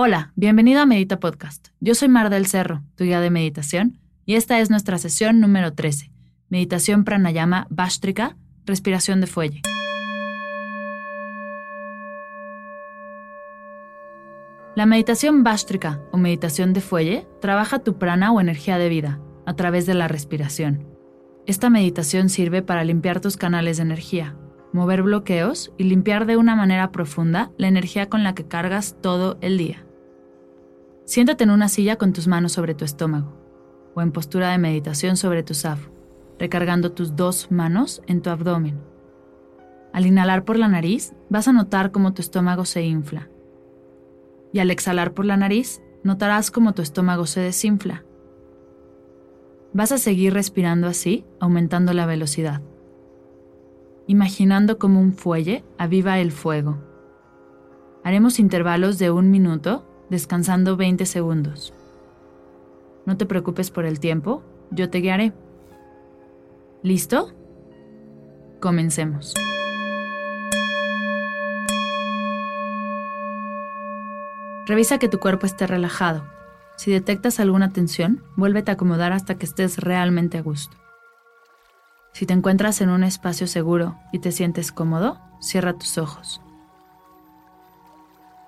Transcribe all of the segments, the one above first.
Hola, bienvenido a Medita Podcast. Yo soy Mar del Cerro, tu guía de meditación, y esta es nuestra sesión número 13, Meditación Pranayama Bhastrika, Respiración de Fuelle. La meditación Bhastrika o meditación de fuelle trabaja tu prana o energía de vida a través de la respiración. Esta meditación sirve para limpiar tus canales de energía, mover bloqueos y limpiar de una manera profunda la energía con la que cargas todo el día. Siéntate en una silla con tus manos sobre tu estómago o en postura de meditación sobre tu safo, recargando tus dos manos en tu abdomen. Al inhalar por la nariz, vas a notar cómo tu estómago se infla. Y al exhalar por la nariz, notarás cómo tu estómago se desinfla. Vas a seguir respirando así, aumentando la velocidad. Imaginando como un fuelle aviva el fuego. Haremos intervalos de un minuto descansando 20 segundos. No te preocupes por el tiempo, yo te guiaré. ¿Listo? Comencemos. Revisa que tu cuerpo esté relajado. Si detectas alguna tensión, vuélvete a acomodar hasta que estés realmente a gusto. Si te encuentras en un espacio seguro y te sientes cómodo, cierra tus ojos.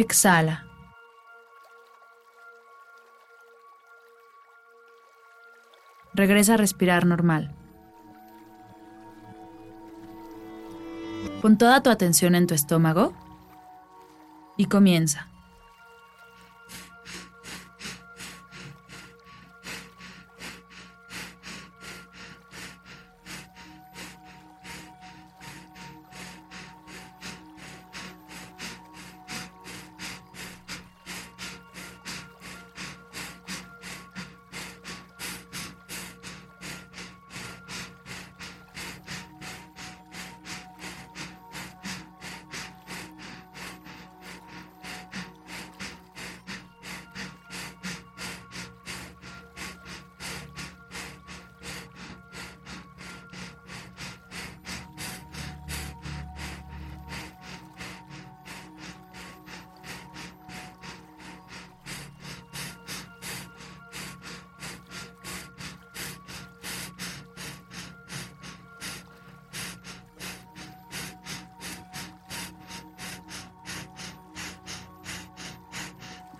Exhala. Regresa a respirar normal. Pon toda tu atención en tu estómago y comienza.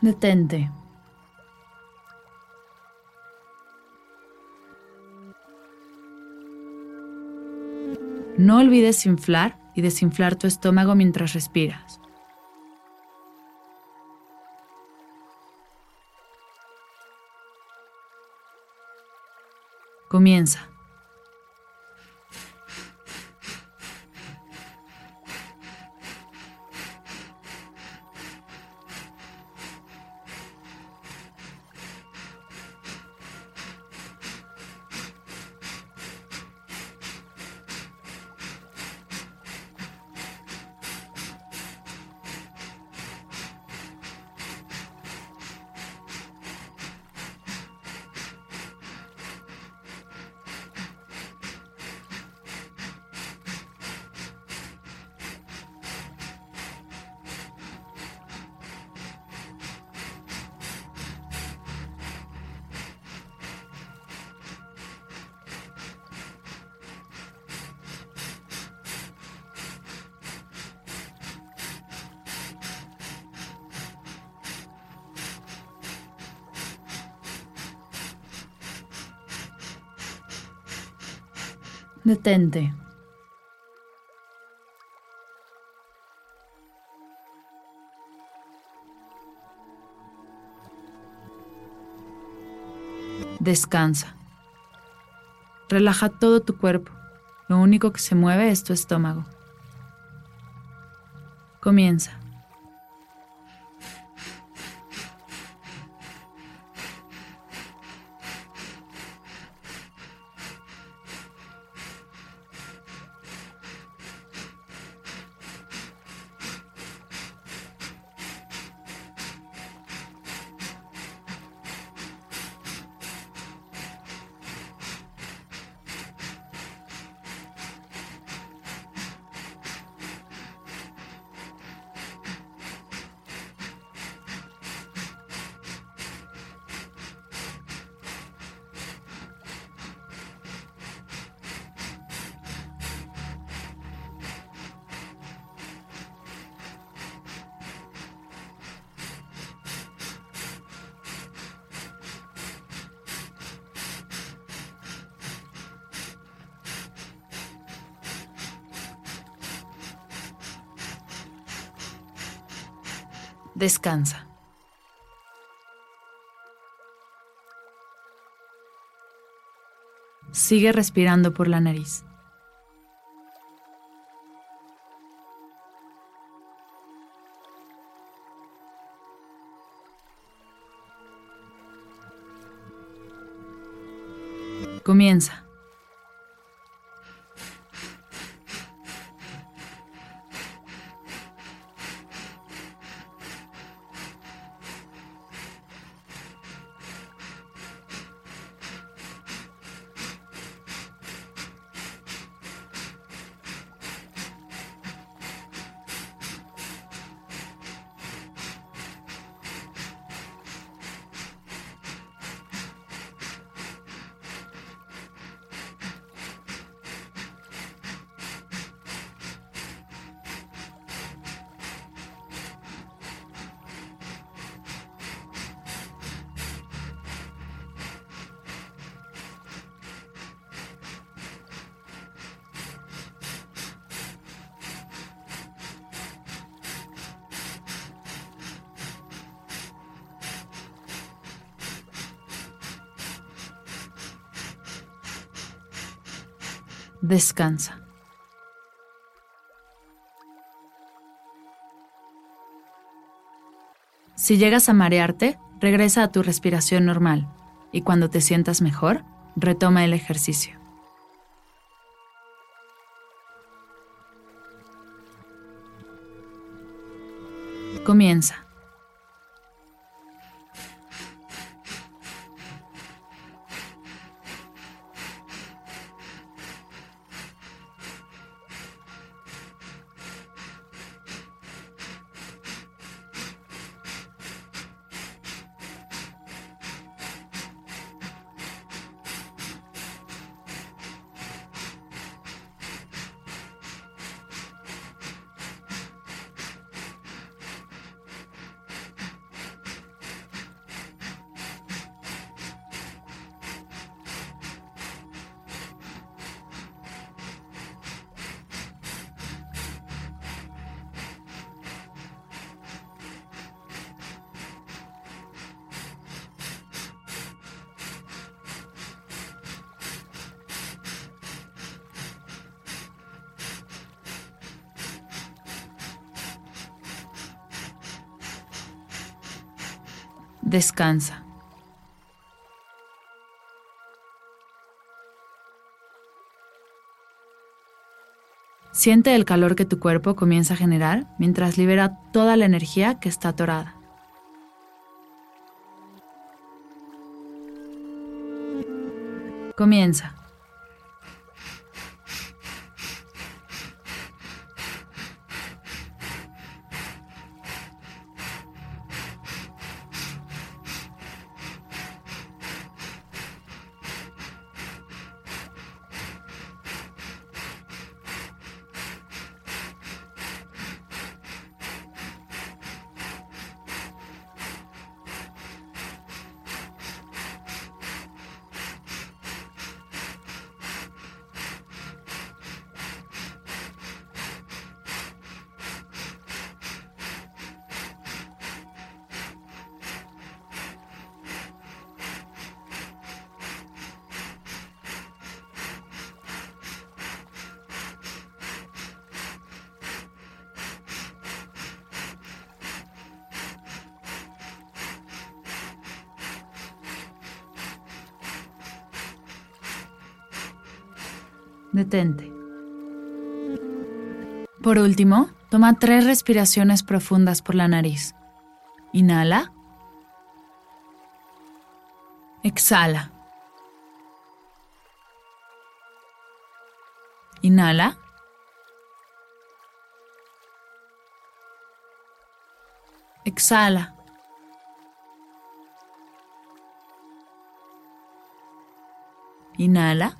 Detente. No olvides inflar y desinflar tu estómago mientras respiras. Comienza. Detente. Descansa. Relaja todo tu cuerpo. Lo único que se mueve es tu estómago. Comienza. Descansa. Sigue respirando por la nariz. Comienza. Descansa. Si llegas a marearte, regresa a tu respiración normal y cuando te sientas mejor, retoma el ejercicio. Comienza. Descansa. Siente el calor que tu cuerpo comienza a generar mientras libera toda la energía que está atorada. Comienza. Detente. Por último, toma tres respiraciones profundas por la nariz. Inhala. Exhala. Inhala. Exhala. Inhala.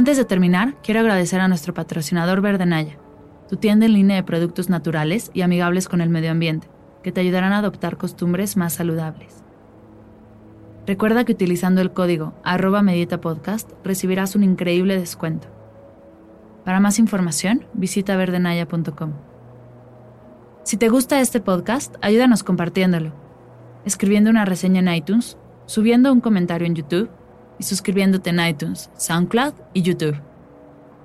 Antes de terminar, quiero agradecer a nuestro patrocinador Verdenaya, tu tienda en línea de productos naturales y amigables con el medio ambiente, que te ayudarán a adoptar costumbres más saludables. Recuerda que utilizando el código arroba meditapodcast recibirás un increíble descuento. Para más información, visita verdenaya.com. Si te gusta este podcast, ayúdanos compartiéndolo, escribiendo una reseña en iTunes, subiendo un comentario en YouTube y suscribiéndote en iTunes, SoundCloud y YouTube.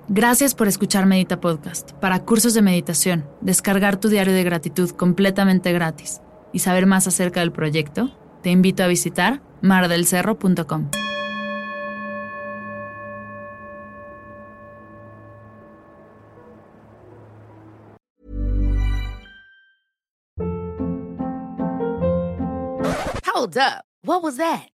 Gracias por escuchar Medita Podcast. Para cursos de meditación, descargar tu diario de gratitud completamente gratis y saber más acerca del proyecto, te invito a visitar mardelcerro.com. Hold up. What was that?